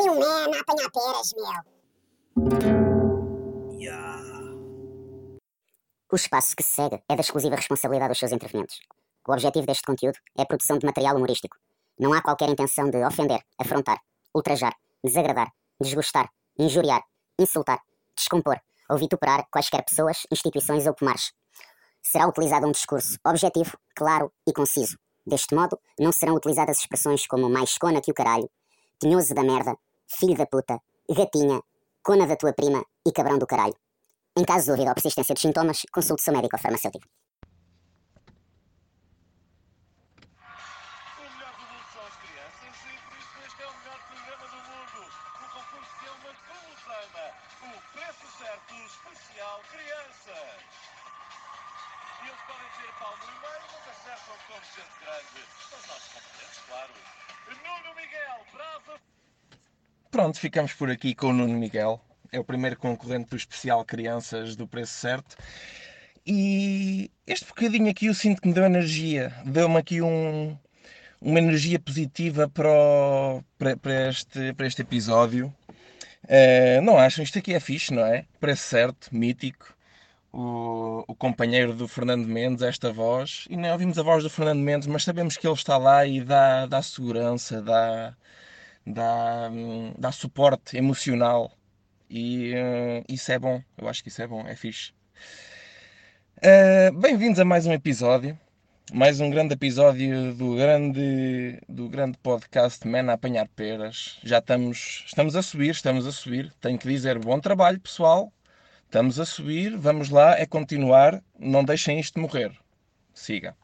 Ali um man a apanhar peras, meu. Yeah. O espaço que se segue é da exclusiva responsabilidade dos seus intervenientes. O objetivo deste conteúdo é a produção de material humorístico. Não há qualquer intenção de ofender, afrontar, ultrajar, desagradar, desgostar, injuriar, insultar, descompor ou vituperar quaisquer pessoas, instituições ou pomares. Será utilizado um discurso objetivo, claro e conciso. Deste modo, não serão utilizadas expressões como mais cona que o caralho, tinhoso da merda, filho da puta, gatinha, cona da tua prima e cabrão do caralho. Em caso de dúvida ou persistência dos sintomas, consulte seu médico ou farmacêutico. É é grande. Os nossos concorrentes, claro. Nuno Miguel, brasa Pronto, ficamos por aqui com o Nuno Miguel. É o primeiro concorrente do especial Crianças do Preço Certo. E este bocadinho aqui eu sinto que me deu energia. Deu-me aqui um, uma energia positiva para, o- para, para este, para este episódio. Eh, não acham? Isto aqui é fixe, não é? Preço certo, mítico. O, o companheiro do Fernando Mendes, esta voz. E nem ouvimos a voz do Fernando Mendes, mas sabemos que ele está lá e dá, dá segurança, dá, dá, dá suporte emocional. E eh, isso é bom. Eu acho que isso é bom, é fixe. Eh, Bem-vindos a mais um episódio. Mais um grande episódio do grande, do grande podcast Man a Apanhar Peras. Já estamos, estamos a subir, estamos a subir. Tenho que dizer bom trabalho, pessoal. Estamos a subir, vamos lá, é continuar. Não deixem isto morrer. Siga.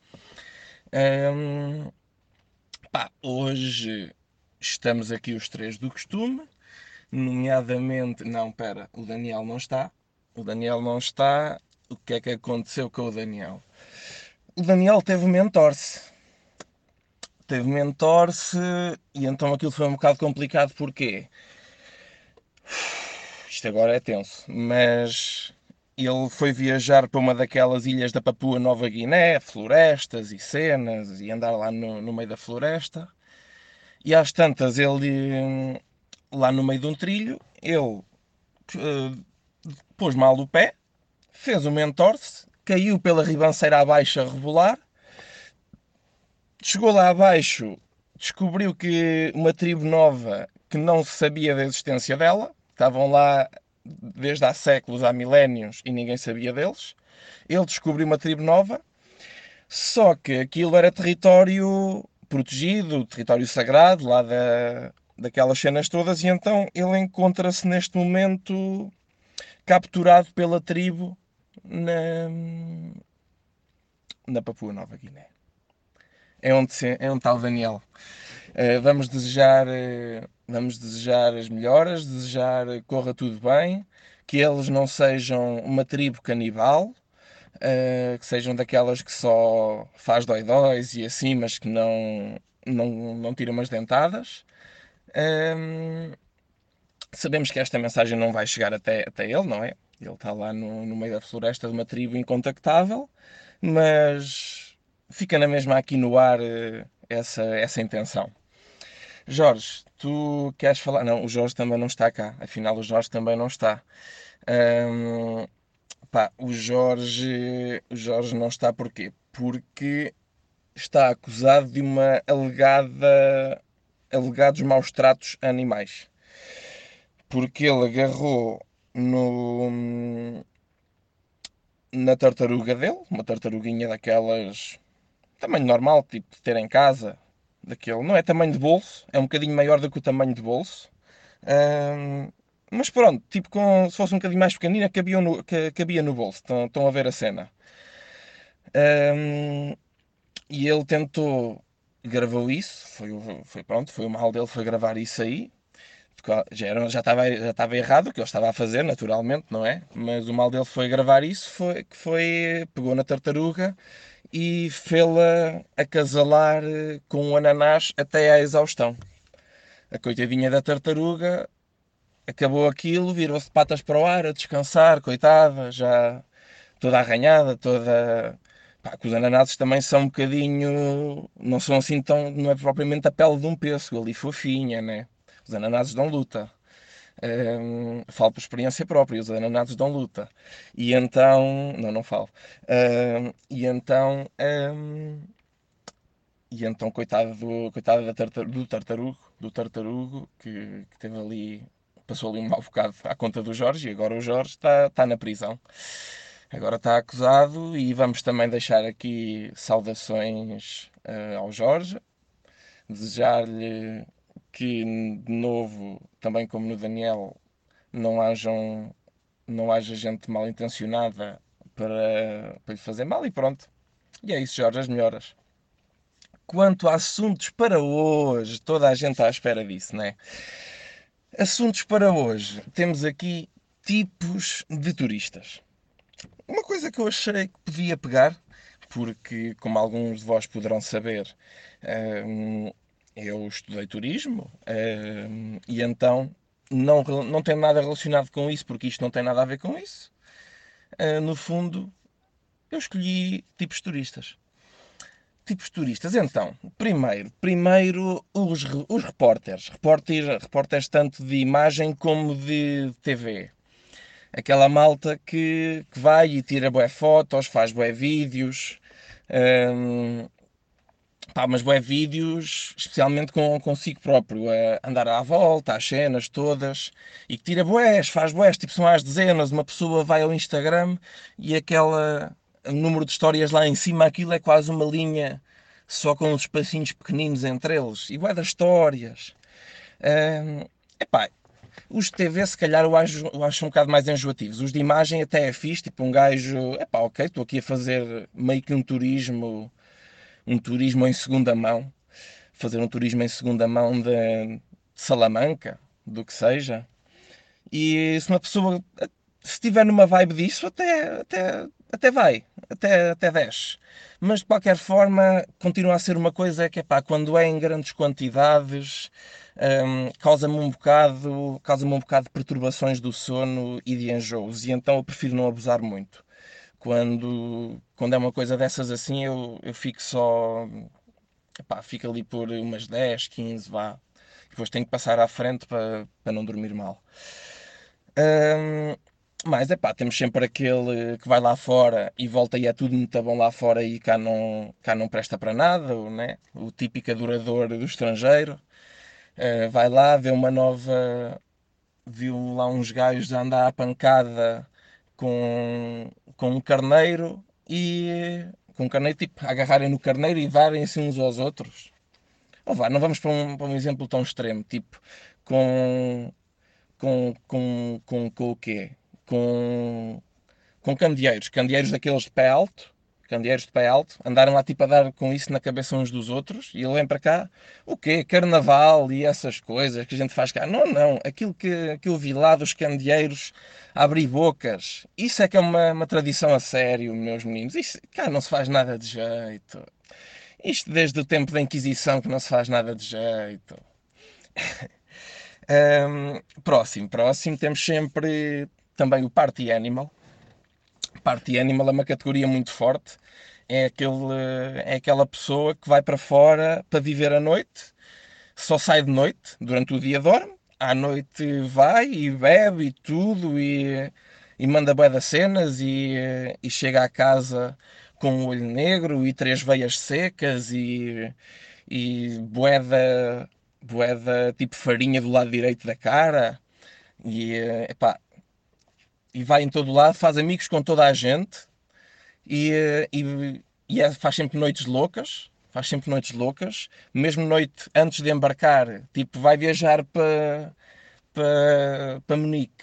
Hum, pá, hoje estamos aqui os três do costume, nomeadamente. Não, pera, o Daniel não está. O Daniel não está. O que é que aconteceu com o Daniel? O Daniel teve mentor-se. Teve mentor-se e então aquilo foi um bocado complicado. Porquê? Isto agora é tenso, mas ele foi viajar para uma daquelas ilhas da Papua Nova Guiné, florestas e cenas, e andar lá no, no meio da floresta. E às tantas, ele, hum, lá no meio de um trilho, ele eh, pôs mal o pé, fez um mentor-se, caiu pela ribanceira abaixo a rebolar, chegou lá abaixo, descobriu que uma tribo nova que não se sabia da existência dela, estavam lá desde há séculos, há milénios, e ninguém sabia deles. Ele descobriu uma tribo nova, só que aquilo era território protegido, território sagrado, lá da, daquelas cenas todas, e então ele encontra-se neste momento capturado pela tribo na, na Papua Nova Guiné. É onde, é onde está o Daniel. Eh, vamos desejar, eh, vamos desejar as melhoras, desejar que corra tudo bem, que eles não sejam uma tribo canibal, eh, que sejam daquelas que só faz dói-dóis e assim, mas que não, não, não tira umas dentadas. Ehm, sabemos que esta mensagem não vai chegar até, até ele, não é? Ele está lá no, no meio da floresta de uma tribo incontactável, mas fica na mesma aqui no ar eh, essa, essa intenção. Jorge, tu queres falar? Não, o Jorge também não está cá. Afinal, o Jorge também não está. Ahm, pá, o Jorge, o Jorge não está porquê? Porque está acusado de uma alegada, alegados maus tratos a animais. Porque ele agarrou no, na tartaruga dele, uma tartaruguinha daquelas tamanho normal, tipo de ter em casa, daquele, não é tamanho de bolso, é um bocadinho maior do que o tamanho de bolso. Ahm, mas pronto, tipo com, se fosse um bocadinho mais pequenina, cabia no, ca- cabia no bolso. Estão, estão a ver a cena. Ahm, e ele tentou, gravou isso, foi, o- foi pronto, foi o mal dele, foi gravar isso aí. Já, era, já, estava, já estava errado o que ele estava a fazer, naturalmente, não é? Mas o mal dele foi gravar isso, foi, que foi, pegou na tartaruga e fê-la acasalar eh, com um ananás até à exaustão. A coitadinha da tartaruga acabou aquilo, virou-se patas para o ar a descansar, coitada, já toda arranhada, toda. Pá, que os ananases também são um bocadinho. não são assim tão. não é propriamente a pele de um pêssego, ali fofinha, né? Os ananases dão luta. Um, falo por experiência própria, os ananases dão luta. E então. Não, não falo. Um, e então. Um, e então, coitado do, coitado da tartar, do tartarugo, do tartarugo que, que teve ali, passou ali um mau bocado à conta do Jorge e agora o Jorge está, está na prisão. Agora está acusado e vamos também deixar aqui saudações uh, ao Jorge, desejar-lhe que de novo, também como no Daniel, não hajam não haja gente mal intencionada para, para lhe fazer mal e pronto. E é isso, Jorge, as melhoras. Quanto a assuntos para hoje, toda a gente está à espera disso, né? Assuntos para hoje, temos aqui tipos de turistas. Uma coisa que eu achei que podia pegar, porque, como alguns de vós poderão saber, hum, eu estudei turismo hum, e então não, não tem nada relacionado com isso, porque isto não tem nada a ver com isso. Uh, no fundo, eu escolhi tipos turistas. Tipos turistas. Então, primeiro, primeiro os, os repórteres. repórteres. Repórteres tanto de imagem como de TV. Aquela malta que, que vai e tira boé fotos, faz boé vídeos. Um, Pá, mas bué vídeos, especialmente com consigo próprio, a andar à volta, às cenas todas, e que tira boés, faz boés, tipo são às dezenas, uma pessoa vai ao Instagram e aquela número de histórias lá em cima, aquilo é quase uma linha só com uns espacinhos pequeninos entre eles, bué das histórias. Um, epá, os de TV, se calhar, eu acho, eu acho um bocado mais enjoativos. Os de imagem até é fixe, tipo um gajo, epá, ok, estou aqui a fazer meio que um turismo um turismo em segunda mão, fazer um turismo em segunda mão de Salamanca, do que seja. E se uma pessoa se estiver numa vibe disso, até, até, até vai, até, até desce. Mas de qualquer forma, continua a ser uma coisa que, pá, quando é em grandes quantidades, um, causa-me um bocado, causa-me um bocado de perturbações do sono e de enjoos, e então eu prefiro não abusar muito quando, quando é uma coisa dessas assim, eu, eu fico só. Epá, fico ali por umas 10, 15, vá. Depois tenho que passar à frente para, para não dormir mal. Um, mas é pá, temos sempre aquele que vai lá fora e volta e é tudo muito bom lá fora e cá não, cá não presta para nada, né? o típico adorador do estrangeiro. Uh, vai lá, vê uma nova. Viu lá uns gajos a andar à pancada com, com um carneiro e com um carneiro tipo agarrarem no carneiro e darem-se uns aos outros. Ou vá, não vamos para um, para um exemplo tão extremo, tipo com com, com, com, com o quê? Com, com candeeiros, candeeiros daqueles de pé alto, candeeiros de pé alto, andaram lá tipo a dar com isso na cabeça uns dos outros, e ele vem para cá, o quê? Carnaval e essas coisas que a gente faz cá. Não, não, aquilo que, que eu vi lá dos candeeiros abrir bocas, isso é que é uma, uma tradição a sério, meus meninos. Isso, cá não se faz nada de jeito. Isto desde o tempo da Inquisição que não se faz nada de jeito. um, próximo, próximo, temos sempre também o Party Animal Party Animal é uma categoria muito forte. É, aquele, é aquela pessoa que vai para fora para viver a noite, só sai de noite, durante o dia dorme, à noite vai e bebe e tudo e, e manda bué das cenas e, e chega à casa com um olho negro e três veias secas e, e boeda, boeda tipo farinha do lado direito da cara e epá, e vai em todo lado, faz amigos com toda a gente e, e, e é, faz sempre noites loucas. Faz sempre noites loucas, mesmo noite antes de embarcar, tipo, vai viajar para para, para Munique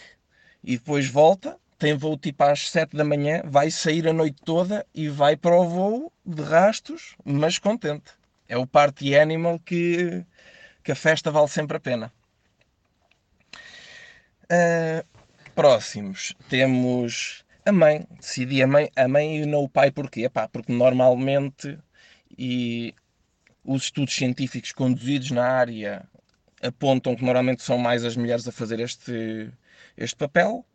e depois volta, tem voo tipo às 7 da manhã, vai sair a noite toda e vai para o voo de rastos, mas contente. É o party animal que, que a festa vale sempre a pena. Uh, próximos temos a mãe. Decidi a mãe, a mãe e não o pai porquê? Epá, porque normalmente e os estudos científicos conduzidos na área apontam que normalmente são mais as mulheres a fazer este, este papel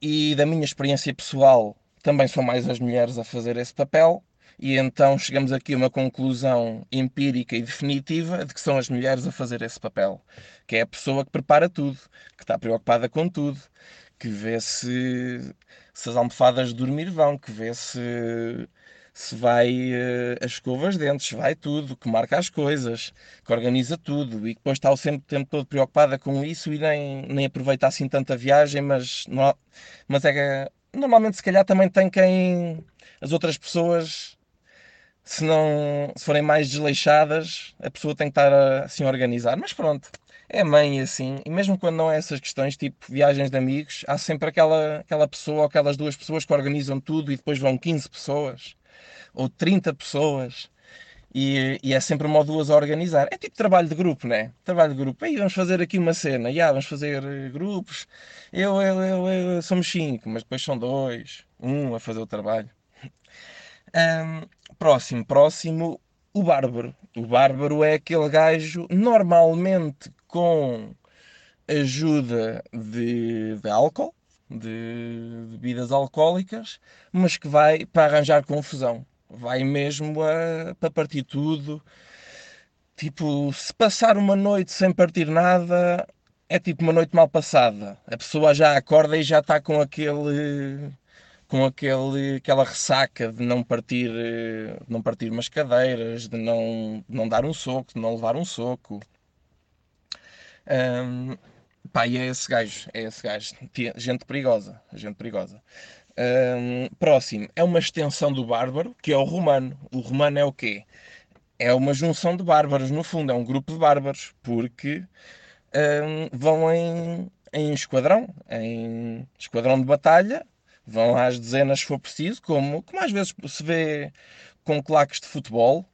e da minha experiência pessoal também são mais as mulheres a fazer esse papel E então chegamos aqui a uma conclusão empírica e definitiva de que são as mulheres a fazer esse papel. Que é a pessoa que prepara tudo, que está preocupada com tudo, que vê se, se as almofadas de dormir vão, que vê se se vai uh, as escovas de dentes, vai tudo, que marca as coisas, que organiza tudo e que depois está o sempre, tempo todo preocupada com isso e nem, nem aproveita assim tanta viagem, mas, não, mas é normalmente se calhar também tem quem as outras pessoas se não se forem mais desleixadas, a pessoa tem que estar assim a organizar. Mas pronto, é mãe assim, e mesmo quando não é essas questões, tipo viagens de amigos, há sempre aquela, aquela pessoa aquelas duas pessoas que organizam tudo e depois vão 15 pessoas ou 30 pessoas e, e, é sempre uma ou duas a organizar. É tipo trabalho de grupo, né? Trabalho de grupo. Aí vamos fazer aqui uma cena, yeah, vamos fazer eh, grupos. Eu, eu, eu, eu, somos cinco, mas depois são dois, um a fazer o trabalho. Um, próximo, próximo, o bárbaro. O bárbaro é aquele gajo normalmente com ajuda de, de álcool, de bebidas alcoólicas, mas que vai para arranjar confusão vai mesmo a, para partir tudo. Tipo, se passar uma noite sem partir nada, é tipo uma noite mal passada. A pessoa já acorda e já está com aquele com aquele, aquela ressaca de não partir, de não partir umas cadeiras, de não, de não dar um soco, de não levar um soco. Um, pá, e é esse gajo, é esse gajo. Gente perigosa, gente perigosa. Um, próximo é uma extensão do bárbaro, que é o romano. O romano é o quê? É uma junção de bárbaros, no fundo, é um grupo de bárbaros, porque um, vão em, em esquadrão, em esquadrão de batalha, vão às dezenas se for preciso, como, como às vezes se vê com claques de futebol.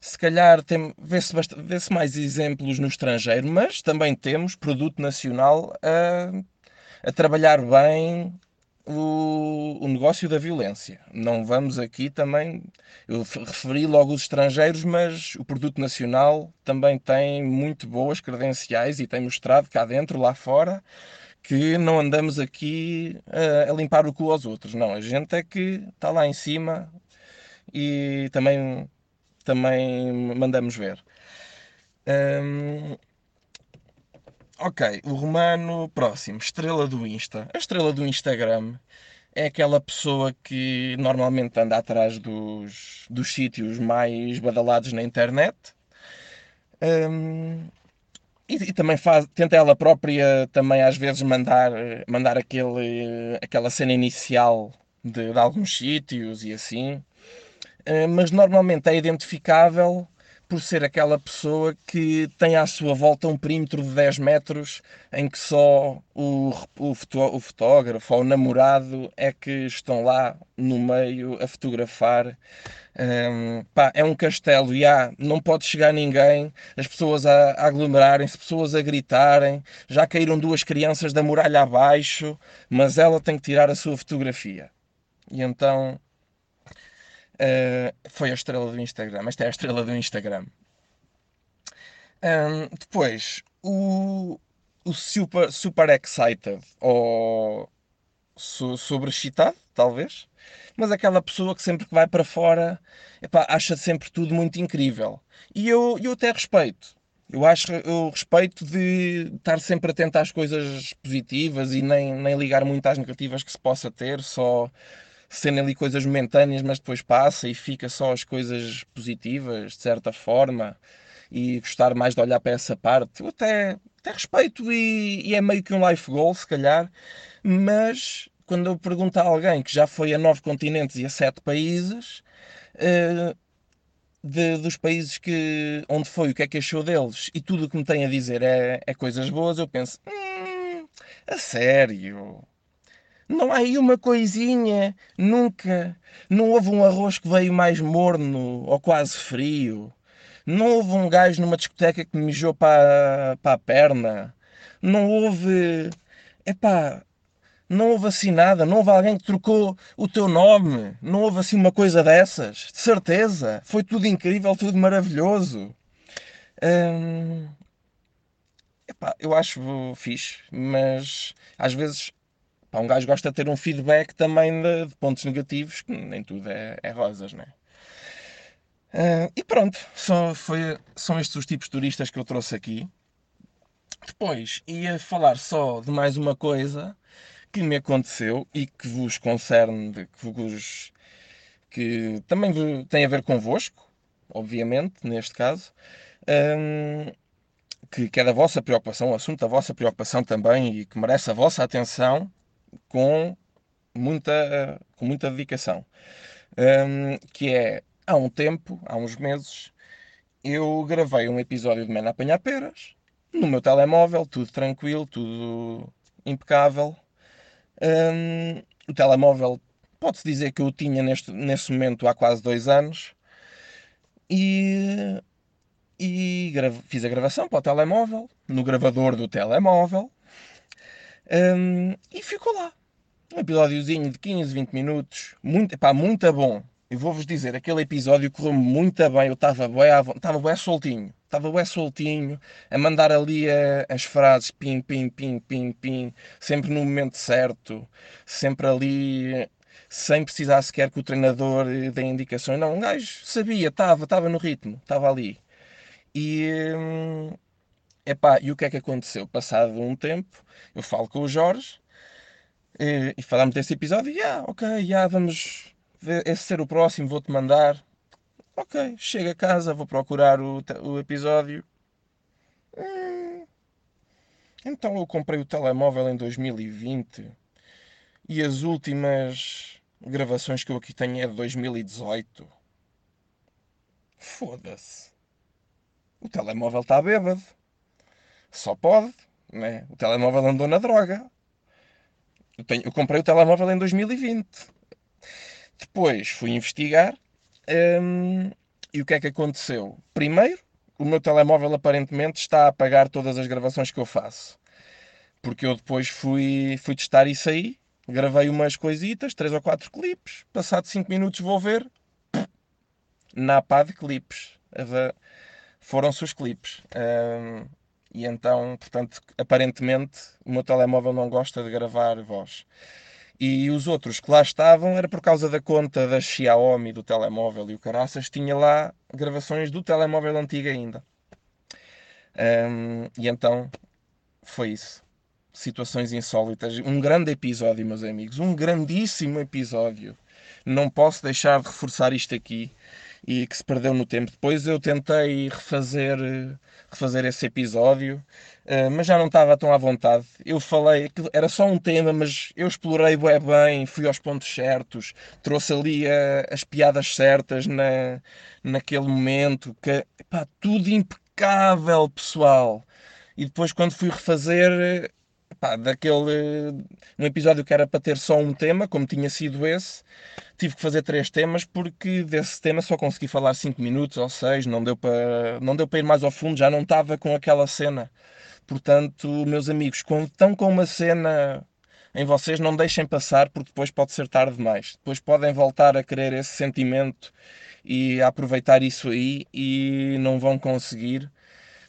Se calhar vê-se vê mais exemplos no estrangeiro, mas também temos produto nacional a, a trabalhar bem o, o negócio da violência. Não vamos aqui também. Eu referi logo os estrangeiros, mas o produto nacional também tem muito boas credenciais e tem mostrado cá dentro, lá fora, que não andamos aqui a, a limpar o cu aos outros. Não, a gente é que está lá em cima e também, também mandamos ver. Hum, Ok, o Romano, próximo, estrela do Insta. A estrela do Instagram é aquela pessoa que normalmente anda atrás dos, dos sítios mais badalados na internet. Um, e, e, também faz, tenta ela própria também às vezes mandar, mandar aquele, aquela cena inicial de, de alguns sítios e assim. Uh, mas normalmente é identificável por ser aquela pessoa que tem à sua volta um perímetro de 10 metros em que só o, o, o fotógrafo ou o namorado é que estão lá no meio a fotografar. Um, pá, é um castelo e há, não pode chegar ninguém, as pessoas a, a aglomerarem-se, pessoas a gritarem, já caíram duas crianças da muralha abaixo, mas ela tem que tirar a sua fotografia. E então Uh, foi a estrela do Instagram. Esta é a estrela do Instagram. Um, depois, o, o super, super excited ou so, sobreexcitado, talvez. Mas aquela pessoa que sempre que vai para fora epá, acha sempre tudo muito incrível. E eu, eu até respeito. Eu acho, eu respeito de estar sempre atento às coisas positivas e nem, nem ligar muito às negativas que se possa ter, só serem ali coisas momentâneas, mas depois passa e fica só as coisas positivas, de certa forma, e gostar mais de olhar para essa parte. Eu até, até respeito e, e é meio que um life goal, se calhar, mas quando eu pergunto a alguém que já foi a nove continentes e a sete países, uh, de, dos países que, onde foi, o que é que achou deles, e tudo o que me tem a dizer é, é coisas boas, eu penso, hum, a sério, não há aí uma coisinha, nunca. Não houve um arroz que veio mais morno ou quase frio. Não houve um gajo numa discoteca que mijou para, para a perna. Não houve. Epá, não houve assim nada. Não houve alguém que trocou o teu nome. Não houve assim uma coisa dessas. De certeza. Foi tudo incrível, tudo maravilhoso. Hum, epá, eu acho fixe, mas às vezes Pá, um gajo gosta de ter um feedback também de, de pontos negativos, que nem tudo é, é rosas, né? Ah, e pronto, só foi, são estes os tipos de turistas que eu trouxe aqui. Depois ia falar só de mais uma coisa que me aconteceu e que vos concerne, que vos que também tem a ver convosco, obviamente, neste caso, hum, que, que é da vossa preocupação, um assunto da vossa preocupação também e que merece a vossa atenção com muita, com muita dedicação. Hum, que é, há um tempo, há uns meses, eu gravei um episódio de Mena Apanhar Peras no meu telemóvel, tudo tranquilo, tudo impecável. Hum, o telemóvel, pode-se dizer que eu o tinha neste, nesse momento há quase dois anos. E, e fiz a gravação para o telemóvel, no gravador do telemóvel. Hum, e ficou lá. Um episódiozinho de 15, 20 minutos. Muito, epá, muito bom. Eu vou-vos dizer, aquele episódio correu muito bem. Eu estava vo- estava bué soltinho. Estava bué soltinho, a mandar ali a- as frases pim, pim, pim, pim, pim, sempre no momento certo, sempre ali, sem precisar sequer que o treinador dê indicações. Não, um gajo sabia, estava, estava no ritmo, estava ali. E, hum, epá, e o que é que aconteceu? Passado um tempo, eu falo com o Jorge e, e falamos desse episódio. E, ah, ok, já vamos ver, esse ser o próximo, vou-te mandar. Ok, chego a casa, vou procurar o, o episódio. Hum, então eu comprei o telemóvel em 2020 e as últimas gravações que eu aqui tenho é de 2018. Foda-se. O telemóvel está bêbado. Só pode, né? O telemóvel andou na droga. Eu, tenho- eu comprei o telemóvel em 2020. Depois fui investigar. hum, e o que é que aconteceu? Primeiro, o meu telemóvel aparentemente está a apagar todas as gravações que eu faço. Porque eu depois fui, fui testar isso aí. Gravei umas coisitas, três ou quatro clipes. Passado 5 minutos vou ver. Na pá de clipes. Foram-se os clipes. Hum, e então, portanto, aparentemente o meu telemóvel não gosta de gravar voz. E os outros que lá estavam era por causa da conta da Xiaomi do telemóvel e o caraças tinha lá gravações do telemóvel antigo ainda. Hum, e então foi isso. Situações insólitas. Um grande episódio, meus amigos. Um grandíssimo episódio. Não posso deixar de reforçar isto aqui e que se perdeu no tempo. Depois eu tentei refazer, eh, refazer esse episódio, eh, mas já não estava tão à vontade. Eu falei, era só um tema, mas eu explorei bué bem, fui aos pontos certos, trouxe ali eh, as piadas certas na, naquele momento, que, pá, tudo impecável, pessoal. E depois quando fui refazer, pá, daquele, um episódio que era para ter só um tema, como tinha sido esse, tive que fazer três temas porque desse tema só consegui falar cinco minutos ou seis, não deu para, não deu para ir mais ao fundo, já não estava com aquela cena. Portanto, meus amigos, estão com uma cena em vocês, não deixem passar porque depois pode ser tarde demais. Depois podem voltar a querer esse sentimento e a aproveitar isso aí e não vão conseguir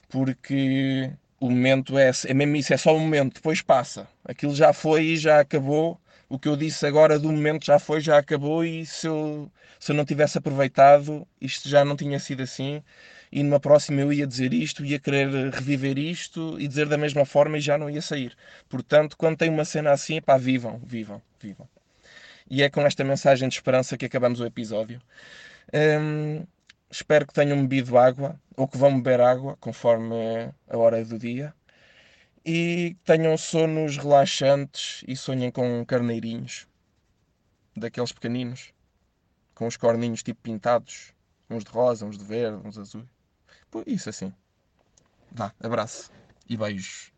porque o momento é, é mesmo isso, é só um momento, depois passa. Aquilo já foi e já acabou. O que eu disse agora do momento já foi, já acabou, e se eu, se eu não tivesse aproveitado, isto já não tinha sido assim. E numa próxima eu ia dizer isto, ia querer reviver isto e dizer da mesma forma e já não ia sair. Portanto, quando tem uma cena assim, pá, vivam, vivam, vivam. E é com esta mensagem de esperança que acabamos o episódio. Hum, espero que tenham bebido água ou que vão beber água conforme a hora do dia e tenham sonos relaxantes e sonhem com carneirinhos daqueles pequeninos com os corninhos tipo pintados, uns de rosa, uns de verde, uns azuis. Isso assim. Vá, abraço e beijos.